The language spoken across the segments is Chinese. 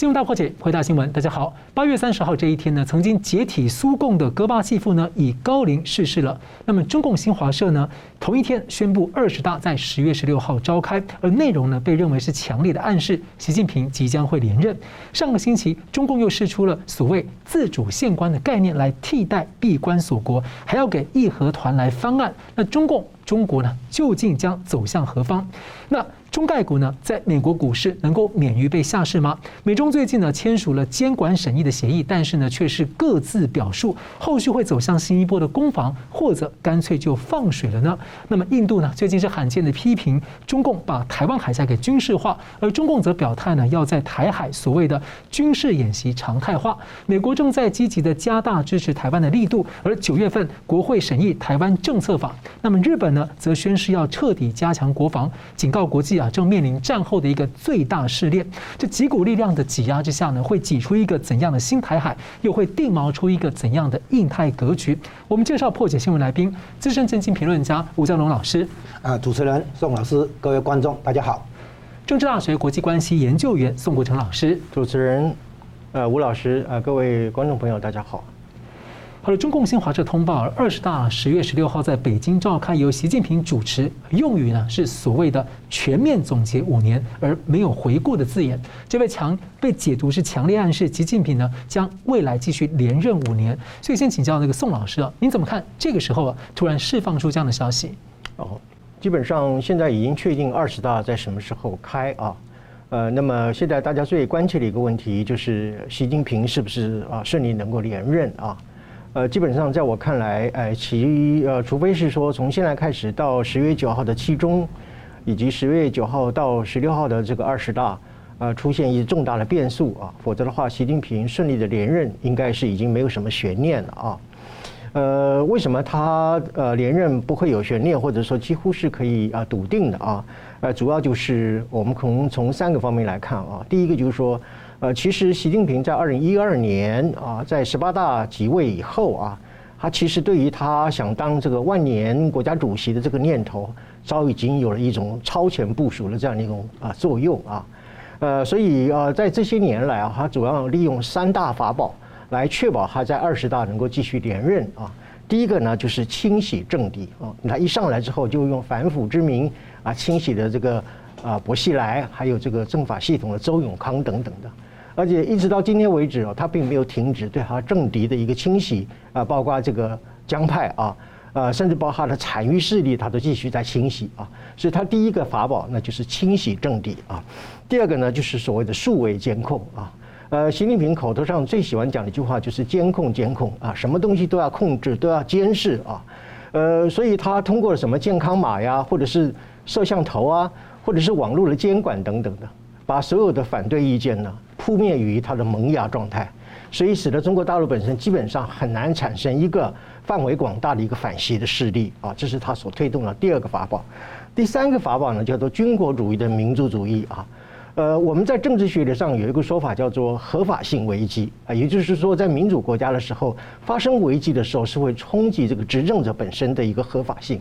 新闻大破解，回答新闻。大家好，八月三十号这一天呢，曾经解体苏共的戈巴契夫呢，以高龄逝世了。那么中共新华社呢，同一天宣布二十大在十月十六号召开，而内容呢，被认为是强烈的暗示，习近平即将会连任。上个星期，中共又释出了所谓自主宪官的概念来替代闭关锁国，还要给义和团来翻案。那中共中国呢，究竟将走向何方？那？中概股呢，在美国股市能够免于被下市吗？美中最近呢签署了监管审议的协议，但是呢却是各自表述，后续会走向新一波的攻防，或者干脆就放水了呢？那么印度呢，最近是罕见的批评中共把台湾海峡给军事化，而中共则表态呢，要在台海所谓的军事演习常态化。美国正在积极的加大支持台湾的力度，而九月份国会审议台湾政策法，那么日本呢，则宣誓要彻底加强国防，警告国际。啊，正面临战后的一个最大试炼。这几股力量的挤压之下呢，会挤出一个怎样的新台海？又会定锚出一个怎样的印太格局？我们介绍破解新闻来宾，资深政经评论家吴江龙老师。啊，主持人宋老师，各位观众，大家好。政治大学国际关系研究员宋国成老师。主持人，呃，吴老师，呃，各位观众朋友，大家好。好了，中共新华社通报，二十大十月十六号在北京召开，由习近平主持，用语呢是所谓的全面总结五年，而没有回顾的字眼。这被强被解读是强烈暗示习近平呢将未来继续连任五年。所以先请教那个宋老师啊，您怎么看这个时候啊突然释放出这样的消息？哦，基本上现在已经确定二十大在什么时候开啊？呃，那么现在大家最关切的一个问题就是习近平是不是啊顺利能够连任啊？呃，基本上在我看来，呃，其呃，除非是说从现在开始到十月九号的期中，以及十月九号到十六号的这个二十大，呃，出现一重大的变数啊，否则的话，习近平顺利的连任应该是已经没有什么悬念了啊。呃，为什么他呃连任不会有悬念，或者说几乎是可以啊笃定的啊？呃，主要就是我们可能从三个方面来看啊，第一个就是说。呃，其实习近平在二零一二年啊，在十八大即位以后啊，他其实对于他想当这个万年国家主席的这个念头，早已经有了一种超前部署的这样的一种啊作用啊。呃，所以呃，在这些年来啊，他主要利用三大法宝来确保他在二十大能够继续连任啊。第一个呢，就是清洗政敌啊，他一上来之后就用反腐之名啊，清洗的这个啊薄熙来，还有这个政法系统的周永康等等的。而且一直到今天为止哦，他并没有停止对他政敌的一个清洗啊，包括这个江派啊，呃，甚至包括他的残余势力，他都继续在清洗啊。所以，他第一个法宝那就是清洗政敌啊。第二个呢，就是所谓的数位监控啊。呃，习近平口头上最喜欢讲的一句话就是监控监控啊，什么东西都要控制，都要监视啊。呃，所以他通过什么健康码呀，或者是摄像头啊，或者是网络的监管等等的，把所有的反对意见呢，扑灭于它的萌芽状态，所以使得中国大陆本身基本上很难产生一个范围广大的一个反习的势力啊，这是他所推动的第二个法宝。第三个法宝呢，叫做军国主义的民族主义啊。呃，我们在政治学理上有一个说法叫做合法性危机啊，也就是说，在民主国家的时候发生危机的时候，是会冲击这个执政者本身的一个合法性。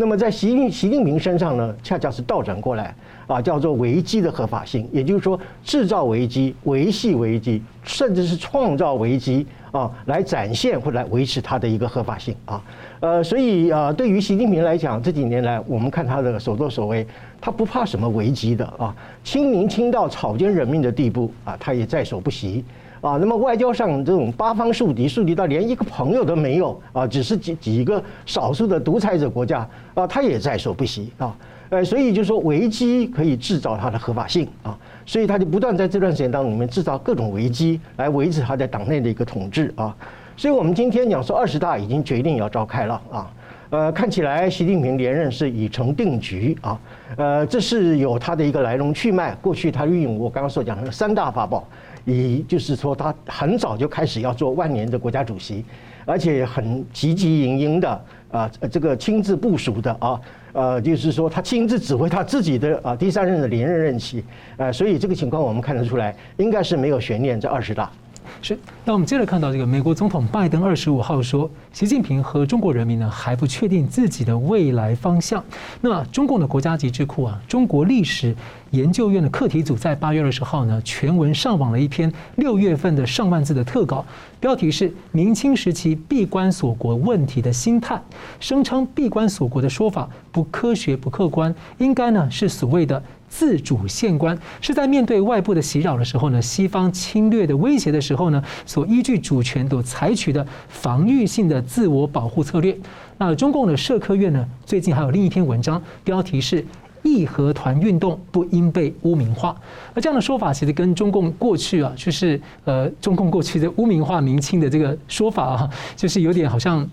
那么在习近习近平身上呢，恰恰是倒转过来啊，叫做危机的合法性，也就是说制造危机、维系危机，甚至是创造危机啊，来展现或来维持它的一个合法性啊。呃，所以啊，对于习近平来讲，这几年来我们看他的所作所为，他不怕什么危机的啊，亲民亲到草菅人命的地步啊，他也在所不惜。啊，那么外交上这种八方树敌，树敌到连一个朋友都没有啊，只是几几个少数的独裁者国家啊，他也在所不惜啊。呃，所以就说危机可以制造它的合法性啊，所以他就不断在这段时间当中里面制造各种危机来维持他在党内的一个统治啊。所以我们今天讲说二十大已经决定要召开了啊，呃，看起来习近平连任是已成定局啊，呃，这是有他的一个来龙去脉。过去他运用我刚刚所讲的三大法宝。以就是说，他很早就开始要做万年的国家主席，而且很积极营营的啊，这个亲自部署的啊，呃，就是说他亲自指挥他自己的啊第三任的连任任期，呃，所以这个情况我们看得出来，应该是没有悬念这二十大。是，那我们接着看到这个美国总统拜登二十五号说，习近平和中国人民呢还不确定自己的未来方向。那中共的国家级智库啊，中国历史研究院的课题组在八月二十号呢全文上网了一篇六月份的上万字的特稿，标题是“明清时期闭关锁国问题的心态”，声称闭关锁国的说法不科学不客观，应该呢是所谓的。自主宪观是在面对外部的袭扰的时候呢，西方侵略的威胁的时候呢，所依据主权所采取的防御性的自我保护策略。那中共的社科院呢，最近还有另一篇文章，标题是“义和团运动不应被污名化”。而这样的说法，其实跟中共过去啊，就是呃，中共过去的污名化明清的这个说法啊，就是有点好像。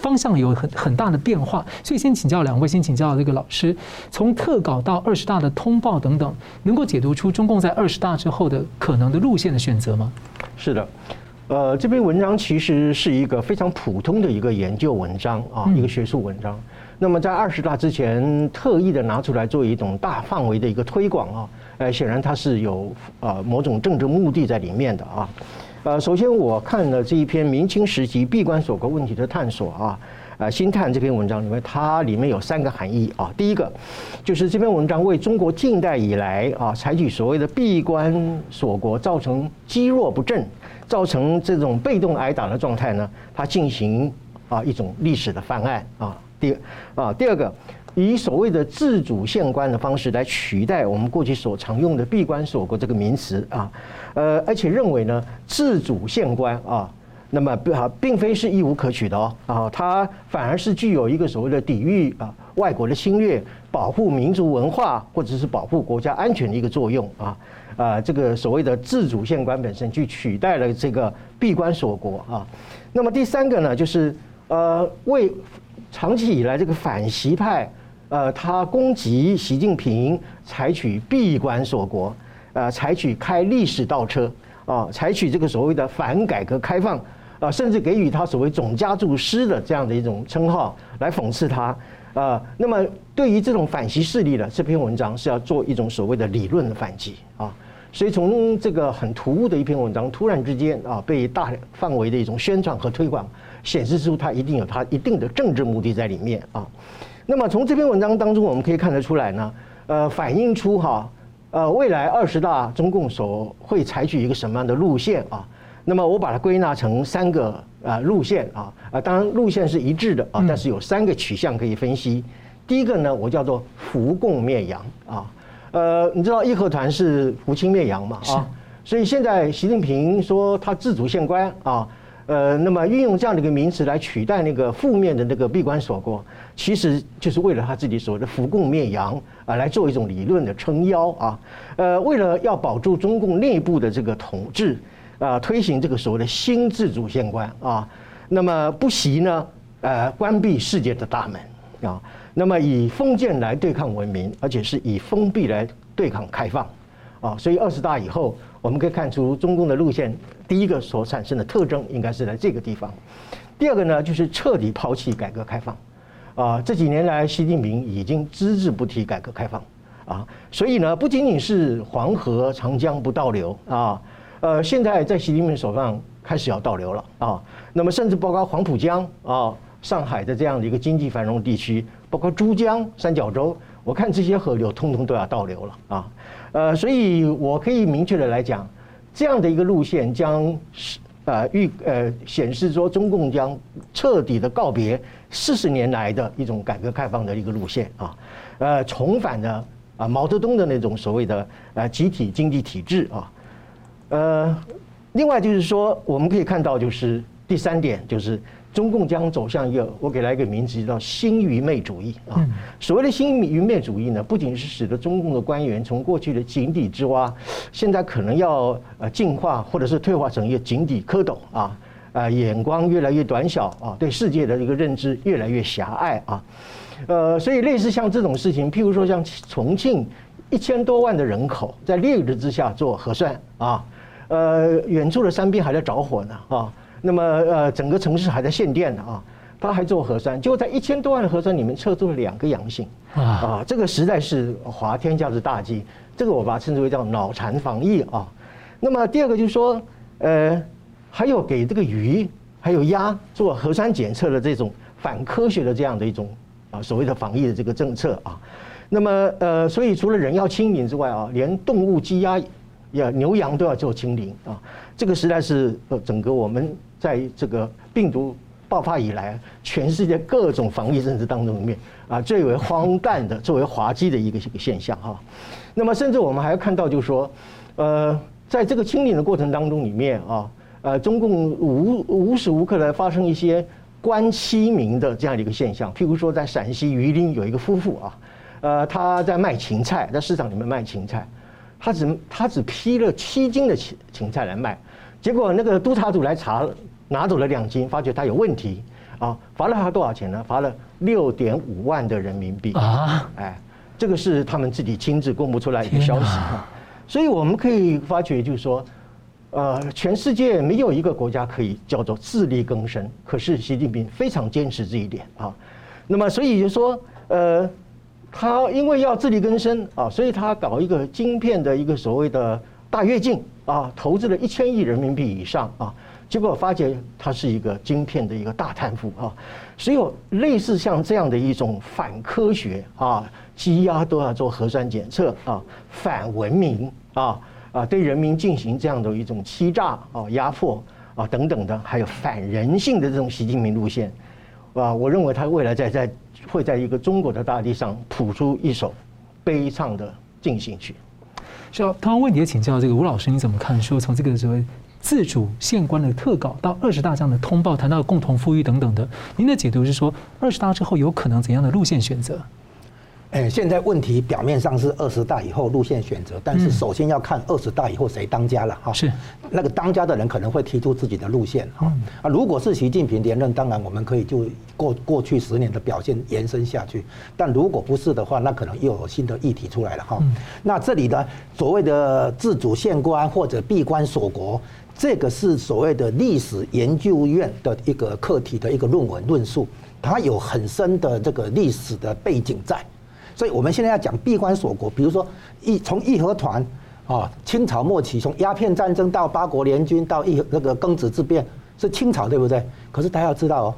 方向有很很大的变化，所以先请教两位，先请教这个老师，从特稿到二十大的通报等等，能够解读出中共在二十大之后的可能的路线的选择吗？是的，呃，这篇文章其实是一个非常普通的一个研究文章啊，一个学术文章。那么在二十大之前，特意的拿出来做一种大范围的一个推广啊，呃，显然它是有呃某种政治目的在里面的啊。呃，首先我看了这一篇明清时期闭关锁国问题的探索啊，呃，新探这篇文章里面，它里面有三个含义啊。第一个，就是这篇文章为中国近代以来啊采取所谓的闭关锁国造成积弱不振，造成这种被动挨打的状态呢，它进行啊一种历史的翻案啊。第啊第二个。以所谓的自主宪官的方式来取代我们过去所常用的闭关锁国这个名词啊，呃，而且认为呢，自主宪官啊，那么啊，并非是一无可取的哦啊，它反而是具有一个所谓的抵御啊外国的侵略、保护民族文化或者是保护国家安全的一个作用啊啊，这个所谓的自主宪官本身去取代了这个闭关锁国啊。那么第三个呢，就是呃，为长期以来这个反习派。呃，他攻击习近平，采取闭关锁国，呃，采取开历史倒车，啊，采取这个所谓的反改革开放，啊，甚至给予他所谓总家助师的这样的一种称号来讽刺他，啊，那么对于这种反习势力的这篇文章是要做一种所谓的理论的反击啊，所以从这个很突兀的一篇文章，突然之间啊，被大范围的一种宣传和推广，显示出它一定有它一定的政治目的在里面啊。那么从这篇文章当中，我们可以看得出来呢，呃，反映出哈，呃，未来二十大中共所会采取一个什么样的路线啊？那么我把它归纳成三个呃路线啊，啊，当然路线是一致的啊，但是有三个取向可以分析。第一个呢，我叫做扶共灭洋啊，呃，你知道义和团是扶清灭洋嘛啊？所以现在习近平说他自主宪观啊。呃，那么运用这样的一个名词来取代那个负面的那个闭关锁国，其实就是为了他自己所谓的扶共灭洋啊，来做一种理论的撑腰啊。呃，为了要保住中共内部的这个统治啊，推行这个所谓的新自主宪观啊，那么不惜呢，呃，关闭世界的大门啊，那么以封建来对抗文明，而且是以封闭来对抗开放啊。所以二十大以后。我们可以看出中共的路线，第一个所产生的特征应该是在这个地方。第二个呢，就是彻底抛弃改革开放。啊，这几年来，习近平已经只字不提改革开放。啊，所以呢，不仅仅是黄河、长江不倒流啊，呃，现在在习近平手上开始要倒流了啊。那么，甚至包括黄浦江啊、上海的这样的一个经济繁荣地区，包括珠江三角洲，我看这些河流通通都要倒流了啊。呃，所以我可以明确的来讲，这样的一个路线将是呃预呃显示说中共将彻底的告别四十年来的一种改革开放的一个路线啊，呃，重返的啊毛泽东的那种所谓的呃集体经济体制啊，呃，另外就是说我们可以看到就是第三点就是。中共将走向一个，我给它一个名字叫“新愚昧主义”啊。所谓的“新愚昧主义”呢，不仅是使得中共的官员从过去的井底之蛙，现在可能要呃进化或者是退化成一个井底蝌蚪啊，呃，眼光越来越短小啊，对世界的一个认知越来越狭隘啊。呃，所以类似像这种事情，譬如说像重庆一千多万的人口在烈日之下做核算啊，呃，远处的山边还在着火呢啊。那么呃，整个城市还在限电的啊，他还做核酸，结果在一千多万的核酸里面测出了两个阳性啊，这个实在是滑天下之大稽，这个我把它称之为叫脑残防疫啊。那么第二个就是说，呃，还有给这个鱼还有鸭做核酸检测的这种反科学的这样的一种啊所谓的防疫的这个政策啊。那么呃，所以除了人要清零之外啊，连动物鸡鸭呀牛羊都要做清零啊。这个实在是呃整个我们在这个病毒爆发以来，全世界各种防疫政策当中里面啊最为荒诞的、最为滑稽的一个一个现象哈。那么甚至我们还要看到，就是说，呃，在这个清零的过程当中里面啊，呃，中共无无时无刻的发生一些官欺民的这样的一个现象。譬如说，在陕西榆林有一个夫妇啊。呃，他在卖芹菜，在市场里面卖芹菜，他只他只批了七斤的芹芹菜来卖，结果那个督察组来查，拿走了两斤，发觉他有问题，啊，罚了他多少钱呢？罚了六点五万的人民币啊！哎，这个是他们自己亲自公布出来一个消息啊，所以我们可以发觉，就是说，呃，全世界没有一个国家可以叫做自力更生，可是习近平非常坚持这一点啊，那么所以就说，呃。他因为要自力更生啊，所以他搞一个晶片的一个所谓的大跃进啊，投资了一千亿人民币以上啊，结果发觉他是一个晶片的一个大贪腐啊，所以有类似像这样的一种反科学啊，鸡鸭都要做核酸检测啊，反文明啊啊，对人民进行这样的一种欺诈啊、压迫啊等等的，还有反人性的这种习近平路线啊，我认为他未来在在。会在一个中国的大地上谱出一首悲怆的进行曲。是啊，刚刚问题也请教这个吴老师，你怎么看？说从这个所谓自主县官的特稿到二十大这样的通报，谈到共同富裕等等的，您的解读是说二十大之后有可能怎样的路线选择？哎，现在问题表面上是二十大以后路线选择，但是首先要看二十大以后谁当家了哈。是那个当家的人可能会提出自己的路线哈。啊，如果是习近平连任，当然我们可以就过过去十年的表现延伸下去。但如果不是的话，那可能又有新的议题出来了哈。那这里的，所谓的自主县官或者闭关锁国，这个是所谓的历史研究院的一个课题的一个论文论述，它有很深的这个历史的背景在。所以我们现在要讲闭关锁国，比如说义从义和团啊，清朝末期从鸦片战争到八国联军到义那个庚子之变是清朝对不对？可是大家要知道哦，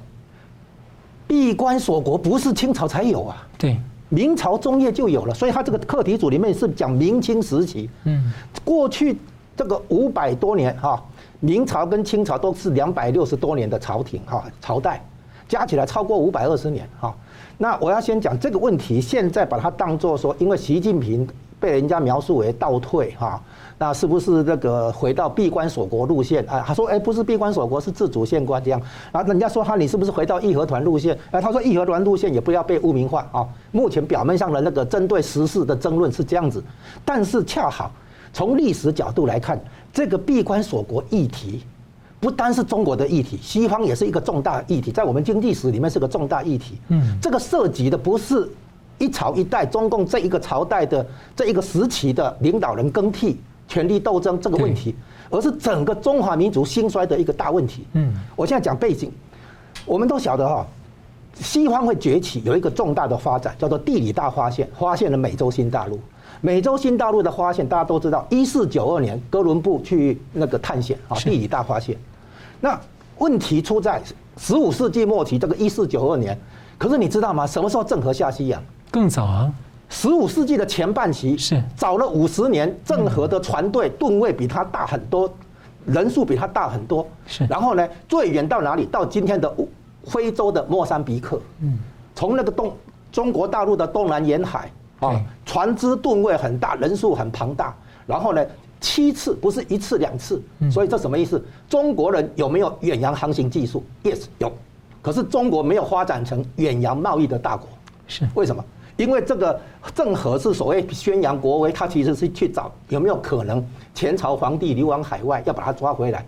闭关锁国不是清朝才有啊，对，明朝中叶就有了。所以他这个课题组里面是讲明清时期，嗯，过去这个五百多年哈，明朝跟清朝都是两百六十多年的朝廷哈朝代，加起来超过五百二十年哈。那我要先讲这个问题，现在把它当作说，因为习近平被人家描述为倒退哈，那是不是这个回到闭关锁国路线啊？他说，哎，不是闭关锁国，是自主宪官这样。然后人家说他，你是不是回到义和团路线？哎，他说义和团路线也不要被污名化啊。目前表面上的那个针对时事的争论是这样子，但是恰好从历史角度来看，这个闭关锁国议题。不单是中国的议题，西方也是一个重大议题，在我们经济史里面是个重大议题。嗯，这个涉及的不是一朝一代中共这一个朝代的这一个时期的领导人更替、权力斗争这个问题，而是整个中华民族兴衰的一个大问题。嗯，我现在讲背景，我们都晓得哈，西方会崛起有一个重大的发展，叫做地理大发现，发现了美洲新大陆。美洲新大陆的发现，大家都知道，一四九二年哥伦布去那个探险啊，地理大发现。那问题出在十五世纪末期，这个一四九二年。可是你知道吗？什么时候郑和下西洋？更早啊，十五世纪的前半期是早了五十年。郑和的船队吨位比他大很多，人数比他大很多。是，然后呢，最远到哪里？到今天的非洲的莫桑比克。嗯，从那个东中国大陆的东南沿海啊，船只吨位很大，人数很庞大。然后呢？七次不是一次两次，所以这什么意思？中国人有没有远洋航行技术？Yes，有。可是中国没有发展成远洋贸易的大国，是为什么？因为这个郑和是所谓宣扬国威，他其实是去找有没有可能前朝皇帝流亡海外，要把他抓回来。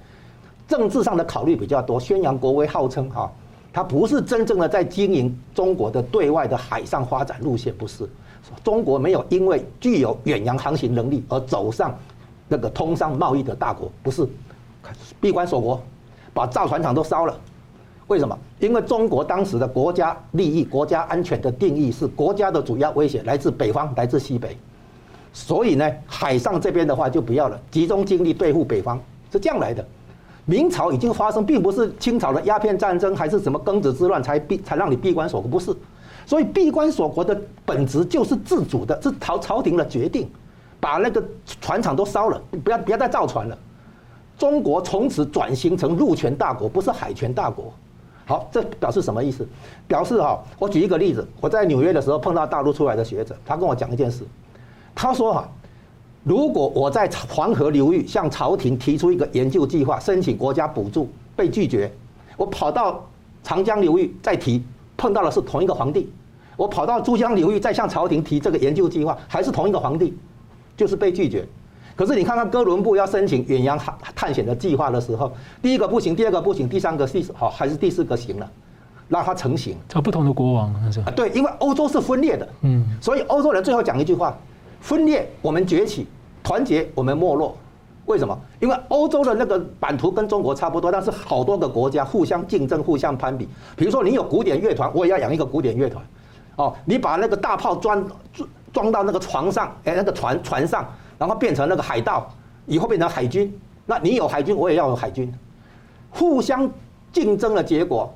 政治上的考虑比较多，宣扬国威，号称哈，他不是真正的在经营中国的对外的海上发展路线，不是。中国没有因为具有远洋航行能力而走上。那个通商贸易的大国不是闭关锁国，把造船厂都烧了。为什么？因为中国当时的国家利益、国家安全的定义是国家的主要威胁来自北方，来自西北。所以呢，海上这边的话就不要了，集中精力对付北方，是这样来的。明朝已经发生，并不是清朝的鸦片战争还是什么庚子之乱才闭才让你闭关锁国，不是。所以闭关锁国的本质就是自主的，是朝朝廷的决定，把那个船厂都烧了，不要不要再造船了。中国从此转型成陆权大国，不是海权大国。好，这表示什么意思？表示哈，我举一个例子，我在纽约的时候碰到大陆出来的学者，他跟我讲一件事，他说哈，如果我在黄河流域向朝廷提出一个研究计划，申请国家补助被拒绝，我跑到长江流域再提，碰到的是同一个皇帝；我跑到珠江流域再向朝廷提这个研究计划，还是同一个皇帝，就是被拒绝。可是你看看哥伦布要申请远洋探探险的计划的时候，第一个不行，第二个不行，第三个第好还是第四个行了，让它成型。找不同的国王是啊？对，因为欧洲是分裂的，嗯，所以欧洲人最后讲一句话：分裂我们崛起，团结我们没落。为什么？因为欧洲的那个版图跟中国差不多，但是好多个国家互相竞争、互相攀比。比如说你有古典乐团，我也要养一个古典乐团。哦，你把那个大炮装装到那个床上，哎，那个船船上。然后变成那个海盗，以后变成海军。那你有海军，我也要有海军，互相竞争的结果，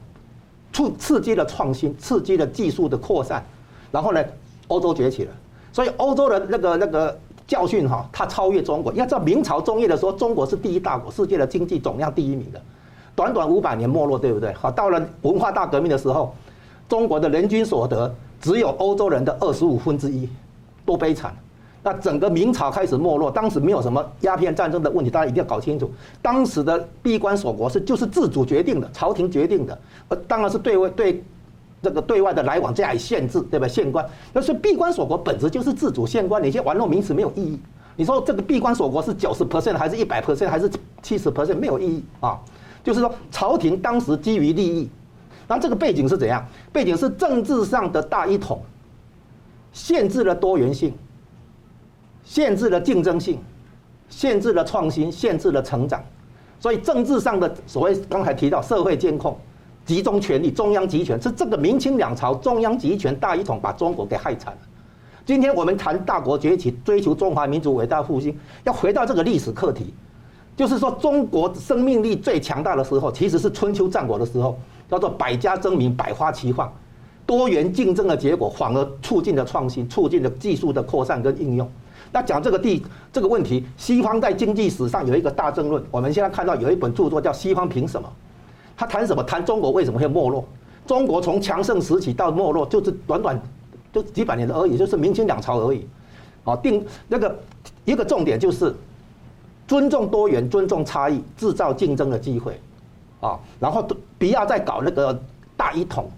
促刺激了创新，刺激了技术的扩散。然后呢，欧洲崛起了。所以欧洲的那个那个教训哈，它超越中国。要知道明朝中叶的时候，中国是第一大国，世界的经济总量第一名的。短短五百年没落，对不对？好，到了文化大革命的时候，中国的人均所得只有欧洲人的二十五分之一，多悲惨！那整个明朝开始没落，当时没有什么鸦片战争的问题，大家一定要搞清楚。当时的闭关锁国是就是自主决定的，朝廷决定的，呃，当然是对外对这个对外的来往加以限制，对吧？限关，那是闭关锁国本质就是自主限关，你些玩弄名词没有意义。你说这个闭关锁国是九十 percent 还是一百 percent 还是七十 percent 没有意义啊？就是说朝廷当时基于利益，那这个背景是怎样？背景是政治上的大一统，限制了多元性。限制了竞争性，限制了创新，限制了成长，所以政治上的所谓刚才提到社会监控、集中权力、中央集权，是这个明清两朝中央集权大一统把中国给害惨了。今天我们谈大国崛起，追求中华民族伟大复兴，要回到这个历史课题，就是说中国生命力最强大的时候，其实是春秋战国的时候，叫做百家争鸣，百花齐放，多元竞争的结果，反而促进了创新，促进了技术的扩散跟应用。那讲这个地这个问题，西方在经济史上有一个大争论。我们现在看到有一本著作叫《西方凭什么》，他谈什么？谈中国为什么会没落？中国从强盛时期到没落，就是短短就几百年而已，就是明清两朝而已。啊，定那个一个重点就是尊重多元，尊重差异，制造竞争的机会。啊，然后不要再搞那个大一统。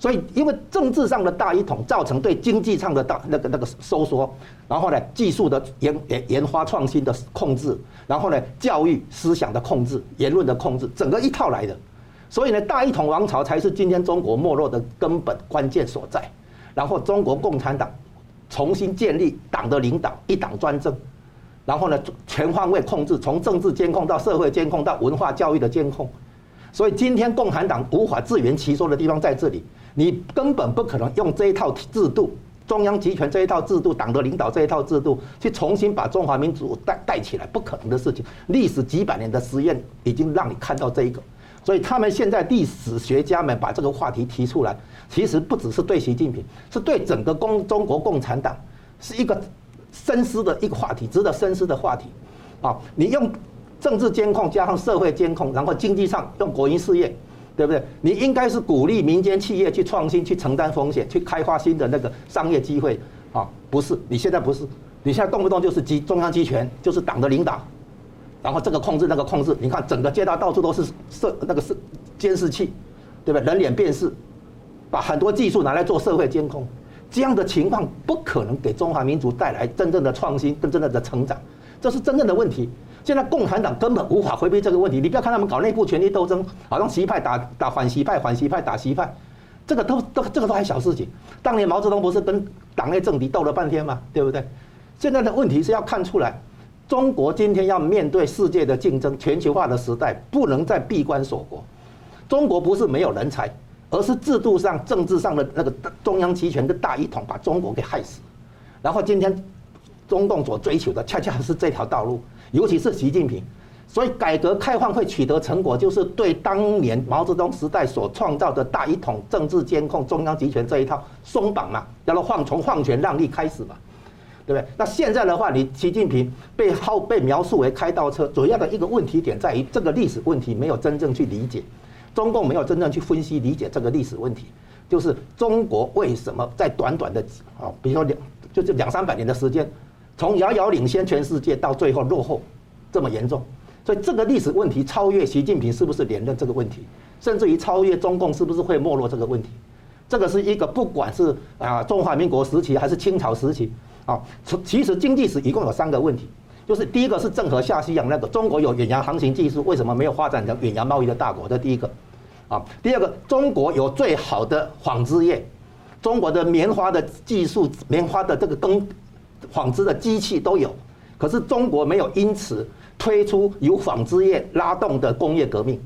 所以，因为政治上的大一统造成对经济上的大那个那个收缩，然后呢，技术的研研研发创新的控制，然后呢，教育思想的控制，言论的控制，整个一套来的。所以呢，大一统王朝才是今天中国没落的根本关键所在。然后，中国共产党重新建立党的领导，一党专政，然后呢，全方位控制，从政治监控到社会监控到文化教育的监控。所以，今天共产党无法自圆其说的地方在这里。你根本不可能用这一套制度，中央集权这一套制度，党的领导这一套制度，去重新把中华民族带带起来，不可能的事情。历史几百年的实验已经让你看到这一个，所以他们现在历史学家们把这个话题提出来，其实不只是对习近平，是对整个共中国共产党，是一个深思的一个话题，值得深思的话题。啊，你用政治监控加上社会监控，然后经济上用国营事业。对不对？你应该是鼓励民间企业去创新、去承担风险、去开发新的那个商业机会啊！不是，你现在不是，你现在动不动就是集中央集权，就是党的领导，然后这个控制那个控制。你看整个街道到处都是摄那个是监视器，对不对？人脸辨识，把很多技术拿来做社会监控，这样的情况不可能给中华民族带来真正的创新跟真正的成长，这是真正的问题。现在共产党根本无法回避这个问题。你不要看他们搞内部权力斗争，好像习派打打反习派，反习派打习派，这个都都这个都还小事情。当年毛泽东不是跟党内政敌斗了半天吗？对不对？现在的问题是要看出来，中国今天要面对世界的竞争、全球化的时代，不能再闭关锁国。中国不是没有人才，而是制度上、政治上的那个中央集权的大一统把中国给害死。然后今天中共所追求的，恰恰是这条道路。尤其是习近平，所以改革开放会取得成果，就是对当年毛泽东时代所创造的大一统、政治监控、中央集权这一套松绑嘛，然后放从放权让利开始嘛，对不对？那现在的话，你习近平被号被描述为开倒车，主要的一个问题点在于这个历史问题没有真正去理解，中共没有真正去分析理解这个历史问题，就是中国为什么在短短的啊，比如说两就是两三百年的时间，从遥遥领先全世界到最后落后这么严重。所以这个历史问题超越习近平是不是连任这个问题，甚至于超越中共是不是会没落这个问题，这个是一个不管是啊中华民国时期还是清朝时期啊，其实经济史一共有三个问题，就是第一个是郑和下西洋那个中国有远洋航行技术，为什么没有发展成远洋贸易的大国？这第一个，啊，第二个中国有最好的纺织业，中国的棉花的技术、棉花的这个更纺织的机器都有，可是中国没有因此。推出由纺织业拉动的工业革命，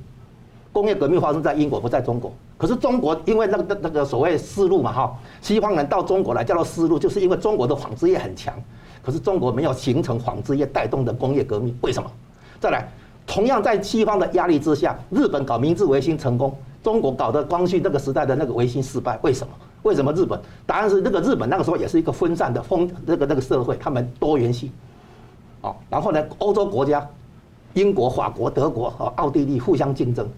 工业革命发生在英国，不在中国。可是中国因为那个那个所谓丝路嘛哈，西方人到中国来叫做丝路，就是因为中国的纺织业很强。可是中国没有形成纺织业带动的工业革命，为什么？再来，同样在西方的压力之下，日本搞明治维新成功，中国搞的光绪那个时代的那个维新失败，为什么？为什么日本？答案是那个日本那个时候也是一个分散的封那个那个社会，他们多元性。哦，然后呢，欧洲国家，英国、法国、德国和奥地利互相竞争，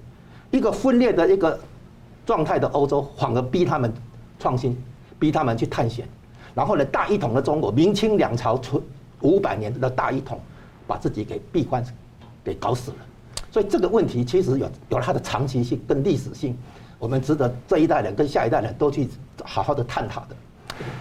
一个分裂的一个状态的欧洲，反而逼他们创新，逼他们去探险。然后呢，大一统的中国，明清两朝存五百年的大一统，把自己给闭关，给搞死了。所以这个问题其实有有它的长期性跟历史性，我们值得这一代人跟下一代人都去好好的探讨的。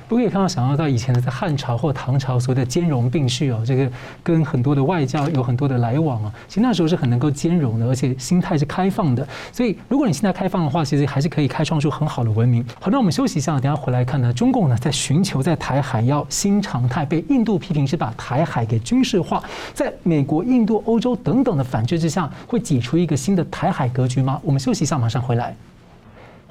不可以看到，想要到以前的在汉朝或唐朝所谓的兼容并蓄哦，这个跟很多的外交有很多的来往啊。其实那时候是很能够兼容的，而且心态是开放的。所以如果你心态开放的话，其实还是可以开创出很好的文明。好，那我们休息一下，等下回来看呢。中共呢在寻求在台海要新常态，被印度批评是把台海给军事化，在美国、印度、欧洲等等的反制之下，会挤出一个新的台海格局吗？我们休息一下，马上回来。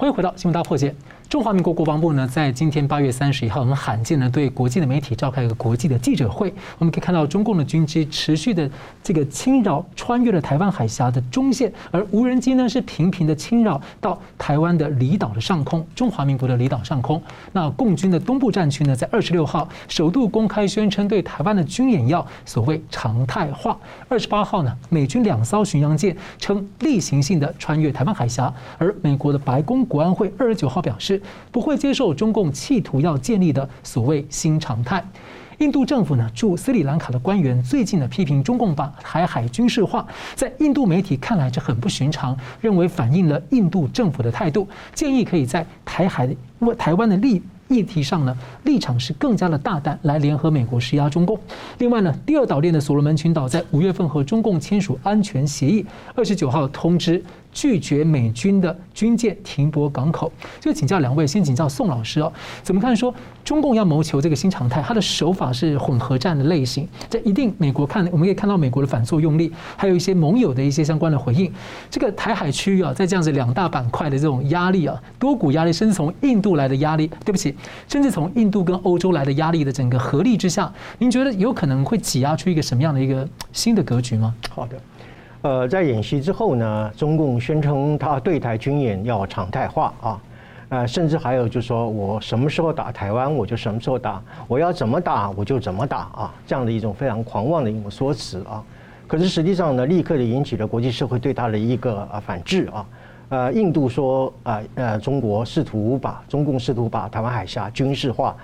欢迎回到新闻大破解。中华民国国防部呢，在今天八月三十一号，很罕见的对国际的媒体召开一个国际的记者会。我们可以看到，中共的军机持续的这个侵扰，穿越了台湾海峡的中线，而无人机呢是频频的侵扰到台湾的离岛的上空，中华民国的离岛上空。那共军的东部战区呢，在二十六号首度公开宣称，对台湾的军演要所谓常态化。二十八号呢，美军两艘巡洋舰称例行性的穿越台湾海峡，而美国的白宫国安会二十九号表示。不会接受中共企图要建立的所谓新常态。印度政府呢驻斯里兰卡的官员最近呢批评中共把台海军事化，在印度媒体看来这很不寻常，认为反映了印度政府的态度，建议可以在台海台湾的利议题上呢立场是更加的大胆，来联合美国施压中共。另外呢，第二岛链的所罗门群岛在五月份和中共签署安全协议，二十九号通知。拒绝美军的军舰停泊港口，就请教两位，先请教宋老师哦，怎么看说中共要谋求这个新常态，它的手法是混合战的类型，这一定美国看，我们可以看到美国的反作用力，还有一些盟友的一些相关的回应。这个台海区域啊，在这样子两大板块的这种压力啊，多股压力，甚至从印度来的压力，对不起，甚至从印度跟欧洲来的压力的整个合力之下，您觉得有可能会挤压出一个什么样的一个新的格局吗？好的。呃，在演习之后呢，中共宣称他对台军演要常态化啊，呃，甚至还有就是说我什么时候打台湾，我就什么时候打，我要怎么打我就怎么打啊，这样的一种非常狂妄的一种说辞啊。可是实际上呢，立刻的引起了国际社会对他的一个啊反制啊。呃，印度说啊呃，中国试图把中共试图把台湾海峡军事化。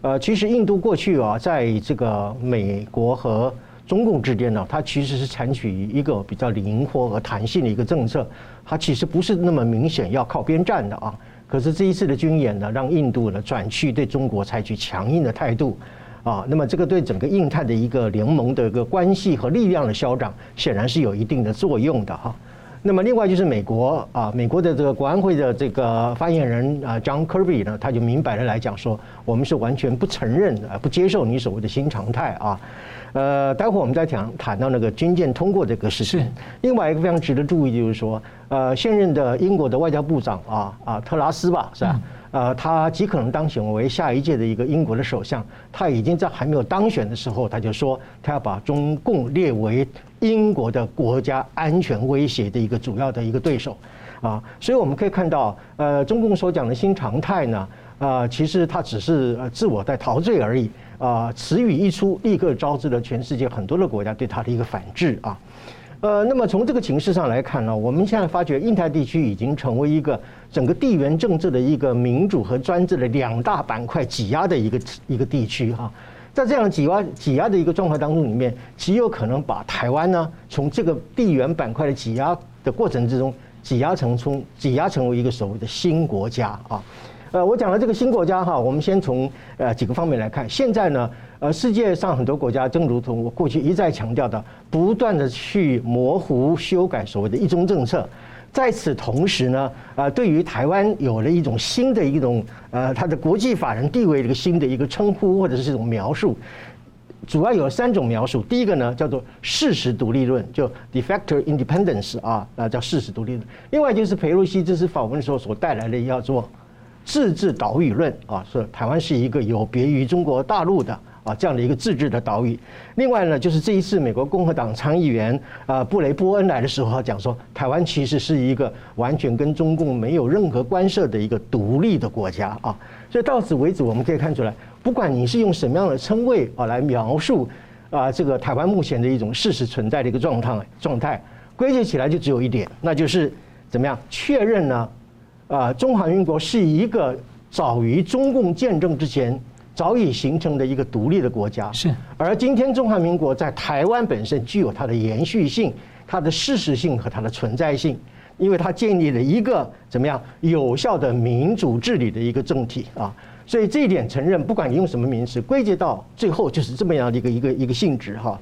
呃，其实印度过去啊，在这个美国和中共之间呢，它其实是采取一个比较灵活和弹性的一个政策，它其实不是那么明显要靠边站的啊。可是这一次的军演呢，让印度呢转去对中国采取强硬的态度啊。那么这个对整个印太的一个联盟的一个关系和力量的消长，显然是有一定的作用的哈。那么另外就是美国啊，美国的这个国安会的这个发言人啊，John Kirby 呢，他就明摆的来讲说，我们是完全不承认啊，不接受你所谓的新常态啊。呃，待会儿我们再讲谈到那个军舰通过这个事情。是。另外一个非常值得注意就是说，呃，现任的英国的外交部长啊啊特拉斯吧，是吧？呃，他极可能当选为下一届的一个英国的首相。他已经在还没有当选的时候，他就说他要把中共列为英国的国家安全威胁的一个主要的一个对手，啊，所以我们可以看到，呃，中共所讲的新常态呢，啊，其实他只是自我在陶醉而已，啊，词语一出，立刻招致了全世界很多的国家对他的一个反制啊。呃，那么从这个情势上来看呢，我们现在发觉印太地区已经成为一个整个地缘政治的一个民主和专制的两大板块挤压的一个一个地区哈，在这样挤压挤压的一个状况当中里面，极有可能把台湾呢从这个地缘板块的挤压的过程之中挤压成从挤压成为一个所谓的新国家啊。呃，我讲了这个新国家哈，我们先从呃几个方面来看，现在呢。呃，世界上很多国家正如同我过去一再强调的，不断的去模糊、修改所谓的一中政策。在此同时呢，呃，对于台湾有了一种新的一种呃，它的国际法人地位的一个新的一个称呼或者是这种描述，主要有三种描述。第一个呢叫做事实独立论，就 de facto independence 啊，啊叫事实独立论。另外就是裴洛西这次访问的时候所带来的叫做自治岛屿论啊，说台湾是一个有别于中国大陆的。啊，这样的一个自治的岛屿。另外呢，就是这一次美国共和党参议员啊布雷波恩来的时候，讲说台湾其实是一个完全跟中共没有任何关涉的一个独立的国家啊。所以到此为止，我们可以看出来，不管你是用什么样的称谓啊来描述啊这个台湾目前的一种事实存在的一个状态状态，归结起来就只有一点，那就是怎么样确认呢？啊，中华民国是一个早于中共建政之前。早已形成的一个独立的国家，是。而今天中华民国在台湾本身具有它的延续性、它的事实性和它的存在性，因为它建立了一个怎么样有效的民主治理的一个政体啊。所以这一点承认，不管你用什么名词，归结到最后就是这么样的一个一个一个性质哈。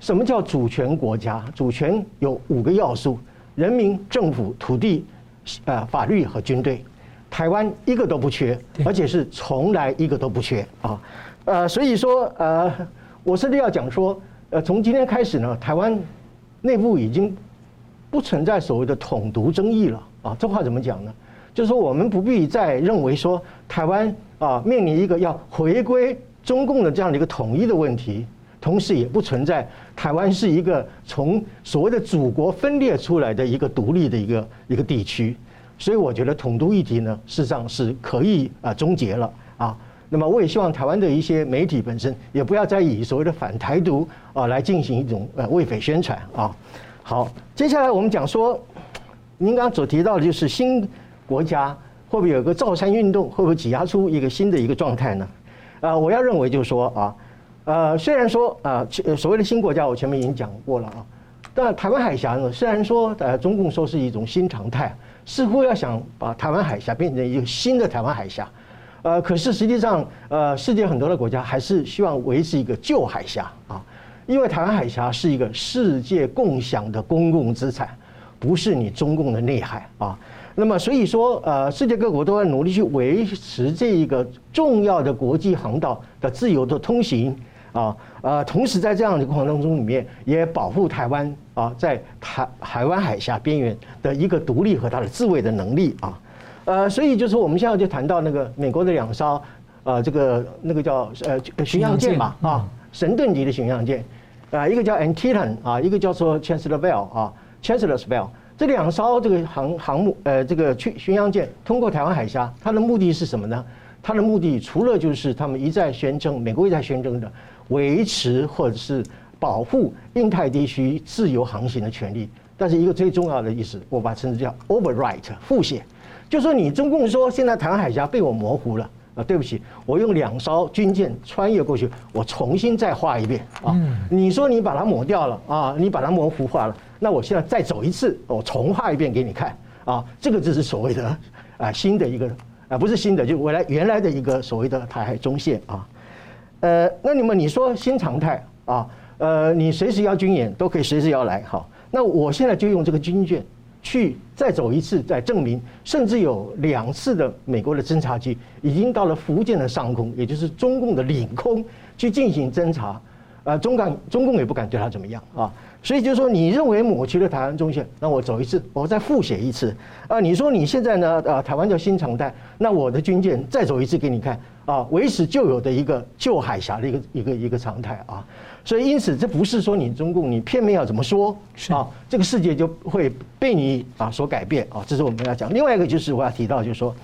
什么叫主权国家？主权有五个要素：人民、政府、土地、呃法律和军队。台湾一个都不缺，而且是从来一个都不缺啊，呃，所以说呃，我甚至要讲说，呃，从今天开始呢，台湾内部已经不存在所谓的统独争议了啊。这话怎么讲呢？就是说我们不必再认为说台湾啊面临一个要回归中共的这样的一个统一的问题，同时也不存在台湾是一个从所谓的祖国分裂出来的一个独立的一个一个地区。所以我觉得统独议题呢，事实上是可以啊终结了啊。那么我也希望台湾的一些媒体本身也不要再以所谓的反台独啊来进行一种呃为匪宣传啊。好，接下来我们讲说，您刚刚所提到的就是新国家会不会有个造山运动，会不会挤压出一个新的一个状态呢？啊，我要认为就是说啊，呃，虽然说啊所谓的新国家我前面已经讲过了啊，但台湾海峡呢，虽然说呃中共说是一种新常态。似乎要想把台湾海峡变成一个新的台湾海峡，呃，可是实际上，呃，世界很多的国家还是希望维持一个旧海峡啊，因为台湾海峡是一个世界共享的公共资产，不是你中共的内海啊。那么所以说，呃，世界各国都在努力去维持这一个重要的国际航道的自由的通行。啊，呃，同时在这样的过程当中里面，也保护台湾啊，在台台湾海峡边缘的一个独立和它的自卫的能力啊，呃，所以就是我们现在就谈到那个美国的两艘，呃，这个那个叫呃巡洋舰吧啊，神盾级的巡洋舰，啊，一个叫 Antietam 啊，一个叫做 Chancellorsville 啊，Chancellorsville 这两艘这个航航母呃这个巡巡洋舰通过台湾海峡，它的目的是什么呢？它的目的除了就是他们一再宣称，美国一再宣称的。维持或者是保护印太地区自由航行的权利，但是一个最重要的意思，我把它称之叫 overwrite 复写，就说你中共说现在台湾海峡被我模糊了啊，对不起，我用两艘军舰穿越过去，我重新再画一遍啊。你说你把它抹掉了啊，你把它模糊化了，那我现在再走一次，我重画一遍给你看啊。这个就是所谓的啊新的一个啊不是新的，就未来原来的一个所谓的台海中线啊。呃，那你们你说新常态啊，呃，你随时要军演都可以随时要来，好，那我现在就用这个军舰去再走一次，再证明，甚至有两次的美国的侦察机已经到了福建的上空，也就是中共的领空去进行侦察，呃，中港中共也不敢对他怎么样啊，所以就是说，你认为抹去了台湾中线，那我走一次，我再复写一次啊。你说你现在呢？啊，台湾叫新常态，那我的军舰再走一次给你看啊，维持旧有的一个旧海峡的一个一个一个常态啊。所以因此，这不是说你中共你片面要怎么说啊，这个世界就会被你啊所改变啊。这是我们要讲。另外一个就是我要提到，就是说，